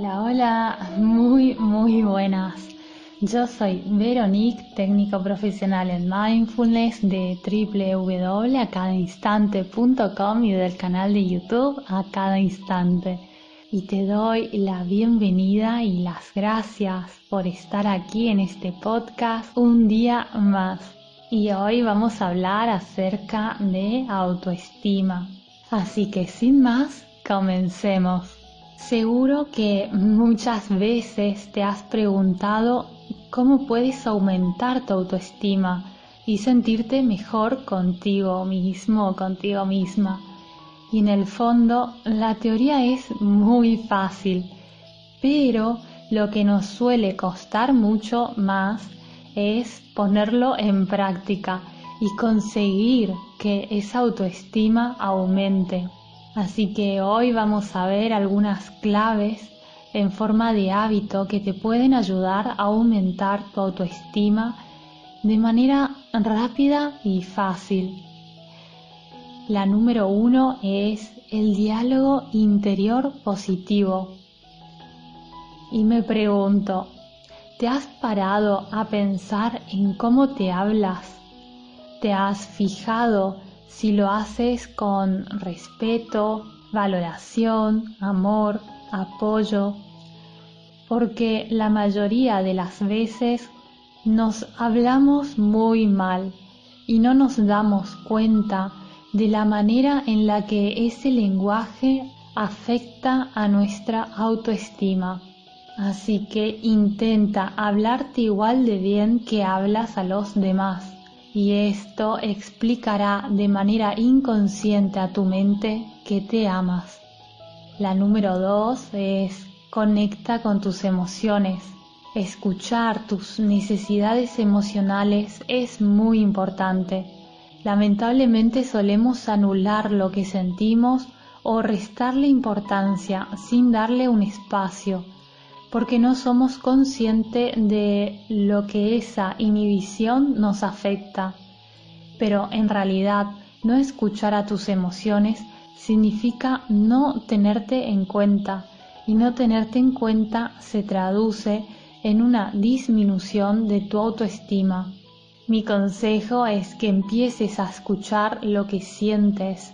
Hola, hola, muy, muy buenas. Yo soy Veronique, técnico profesional en mindfulness de www.acadainstante.com y del canal de YouTube A Cada Instante. Y te doy la bienvenida y las gracias por estar aquí en este podcast un día más. Y hoy vamos a hablar acerca de autoestima. Así que sin más, comencemos. Seguro que muchas veces te has preguntado cómo puedes aumentar tu autoestima y sentirte mejor contigo mismo o contigo misma. Y en el fondo la teoría es muy fácil, pero lo que nos suele costar mucho más es ponerlo en práctica y conseguir que esa autoestima aumente. Así que hoy vamos a ver algunas claves en forma de hábito que te pueden ayudar a aumentar tu autoestima de manera rápida y fácil. La número uno es el diálogo interior positivo. Y me pregunto, ¿te has parado a pensar en cómo te hablas? ¿Te has fijado si lo haces con respeto, valoración, amor, apoyo, porque la mayoría de las veces nos hablamos muy mal y no nos damos cuenta de la manera en la que ese lenguaje afecta a nuestra autoestima. Así que intenta hablarte igual de bien que hablas a los demás y esto explicará de manera inconsciente a tu mente que te amas. La número dos es conecta con tus emociones. Escuchar tus necesidades emocionales es muy importante. Lamentablemente solemos anular lo que sentimos o restarle importancia sin darle un espacio porque no somos conscientes de lo que esa inhibición nos afecta. Pero en realidad no escuchar a tus emociones significa no tenerte en cuenta y no tenerte en cuenta se traduce en una disminución de tu autoestima. Mi consejo es que empieces a escuchar lo que sientes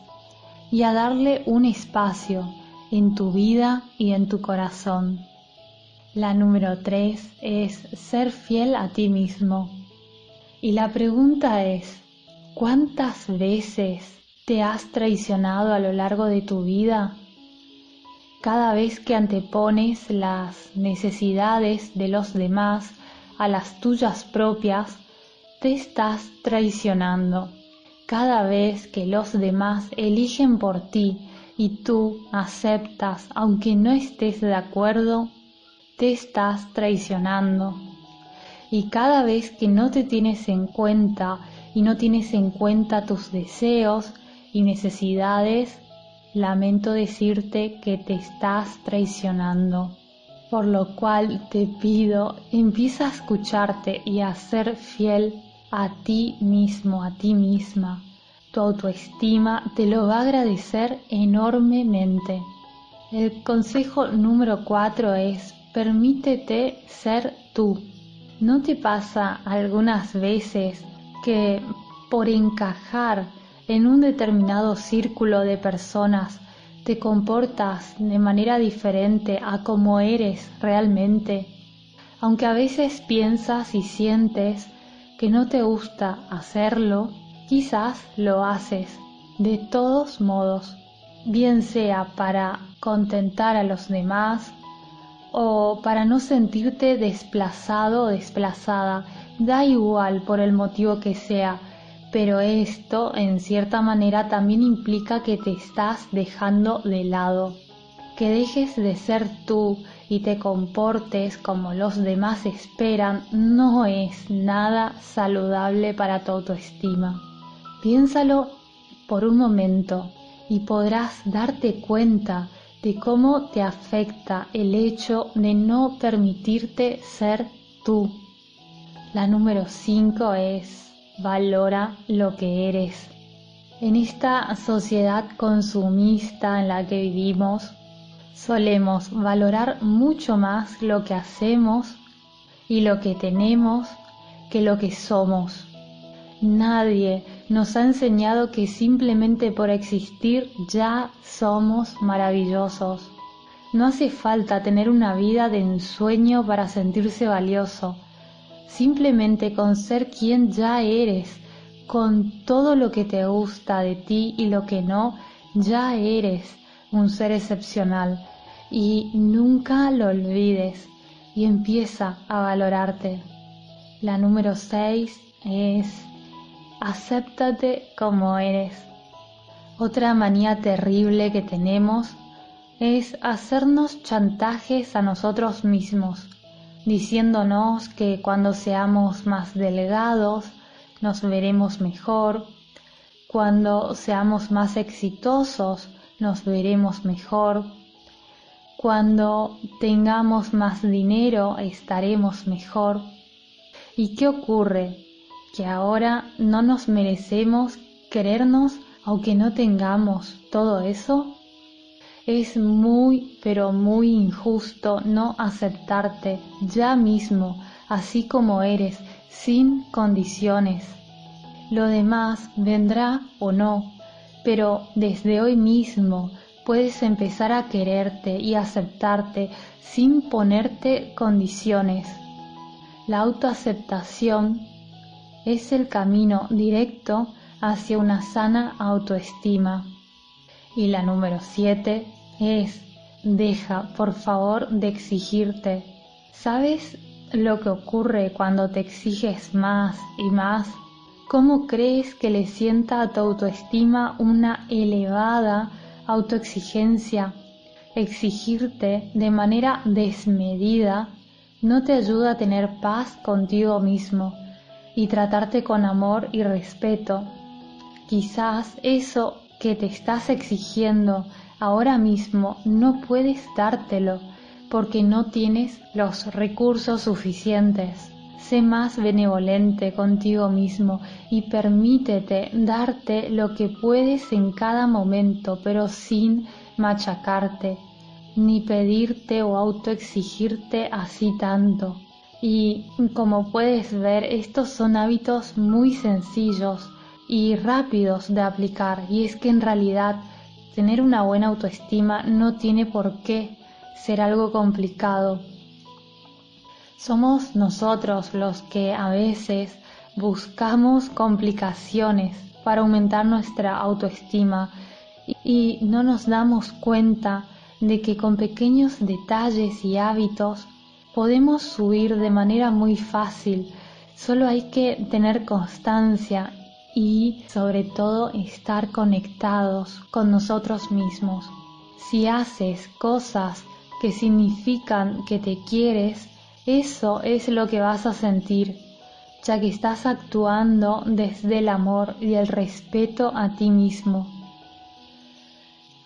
y a darle un espacio en tu vida y en tu corazón. La número tres es ser fiel a ti mismo. Y la pregunta es, ¿cuántas veces te has traicionado a lo largo de tu vida? Cada vez que antepones las necesidades de los demás a las tuyas propias, te estás traicionando. Cada vez que los demás eligen por ti y tú aceptas aunque no estés de acuerdo, te estás traicionando. Y cada vez que no te tienes en cuenta y no tienes en cuenta tus deseos y necesidades, lamento decirte que te estás traicionando. Por lo cual te pido, empieza a escucharte y a ser fiel a ti mismo, a ti misma. Tu autoestima te lo va a agradecer enormemente. El consejo número cuatro es permítete ser tú. ¿No te pasa algunas veces que por encajar en un determinado círculo de personas te comportas de manera diferente a como eres realmente? Aunque a veces piensas y sientes que no te gusta hacerlo, quizás lo haces de todos modos, bien sea para contentar a los demás o para no sentirte desplazado o desplazada, da igual por el motivo que sea, pero esto en cierta manera también implica que te estás dejando de lado, que dejes de ser tú y te comportes como los demás esperan no es nada saludable para tu autoestima. Piénsalo por un momento y podrás darte cuenta de cómo te afecta el hecho de no permitirte ser tú. La número 5 es valora lo que eres. En esta sociedad consumista en la que vivimos, solemos valorar mucho más lo que hacemos y lo que tenemos que lo que somos. Nadie nos ha enseñado que simplemente por existir ya somos maravillosos. No hace falta tener una vida de ensueño para sentirse valioso. Simplemente con ser quien ya eres, con todo lo que te gusta de ti y lo que no, ya eres un ser excepcional. Y nunca lo olvides y empieza a valorarte. La número 6 es acéptate como eres. Otra manía terrible que tenemos es hacernos chantajes a nosotros mismos, diciéndonos que cuando seamos más delgados nos veremos mejor, cuando seamos más exitosos nos veremos mejor, cuando tengamos más dinero estaremos mejor. ¿Y qué ocurre? Que ahora no nos merecemos querernos aunque no tengamos todo eso. Es muy, pero muy injusto no aceptarte ya mismo, así como eres, sin condiciones. Lo demás vendrá o no, pero desde hoy mismo puedes empezar a quererte y aceptarte sin ponerte condiciones. La autoaceptación es el camino directo hacia una sana autoestima. Y la número 7 es, deja por favor de exigirte. ¿Sabes lo que ocurre cuando te exiges más y más? ¿Cómo crees que le sienta a tu autoestima una elevada autoexigencia? Exigirte de manera desmedida no te ayuda a tener paz contigo mismo y tratarte con amor y respeto. Quizás eso que te estás exigiendo ahora mismo no puedes dártelo porque no tienes los recursos suficientes. Sé más benevolente contigo mismo y permítete darte lo que puedes en cada momento, pero sin machacarte ni pedirte o autoexigirte así tanto. Y como puedes ver, estos son hábitos muy sencillos y rápidos de aplicar y es que en realidad tener una buena autoestima no tiene por qué ser algo complicado. Somos nosotros los que a veces buscamos complicaciones para aumentar nuestra autoestima y no nos damos cuenta de que con pequeños detalles y hábitos podemos subir de manera muy fácil. Solo hay que tener constancia y sobre todo estar conectados con nosotros mismos. Si haces cosas que significan que te quieres, eso es lo que vas a sentir, ya que estás actuando desde el amor y el respeto a ti mismo.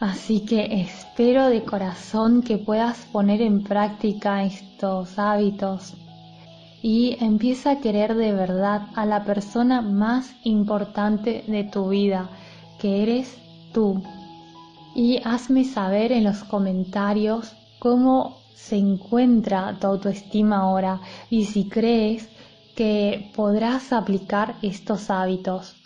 Así que espero de corazón que puedas poner en práctica estos hábitos y empieza a querer de verdad a la persona más importante de tu vida, que eres tú. Y hazme saber en los comentarios cómo se encuentra tu autoestima ahora y si crees que podrás aplicar estos hábitos.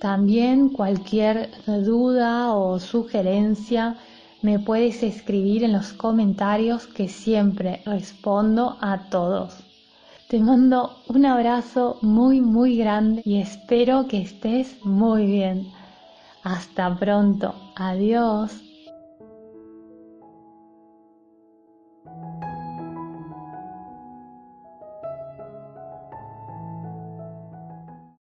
También cualquier duda o sugerencia me puedes escribir en los comentarios que siempre respondo a todos. Te mando un abrazo muy muy grande y espero que estés muy bien. Hasta pronto. Adiós.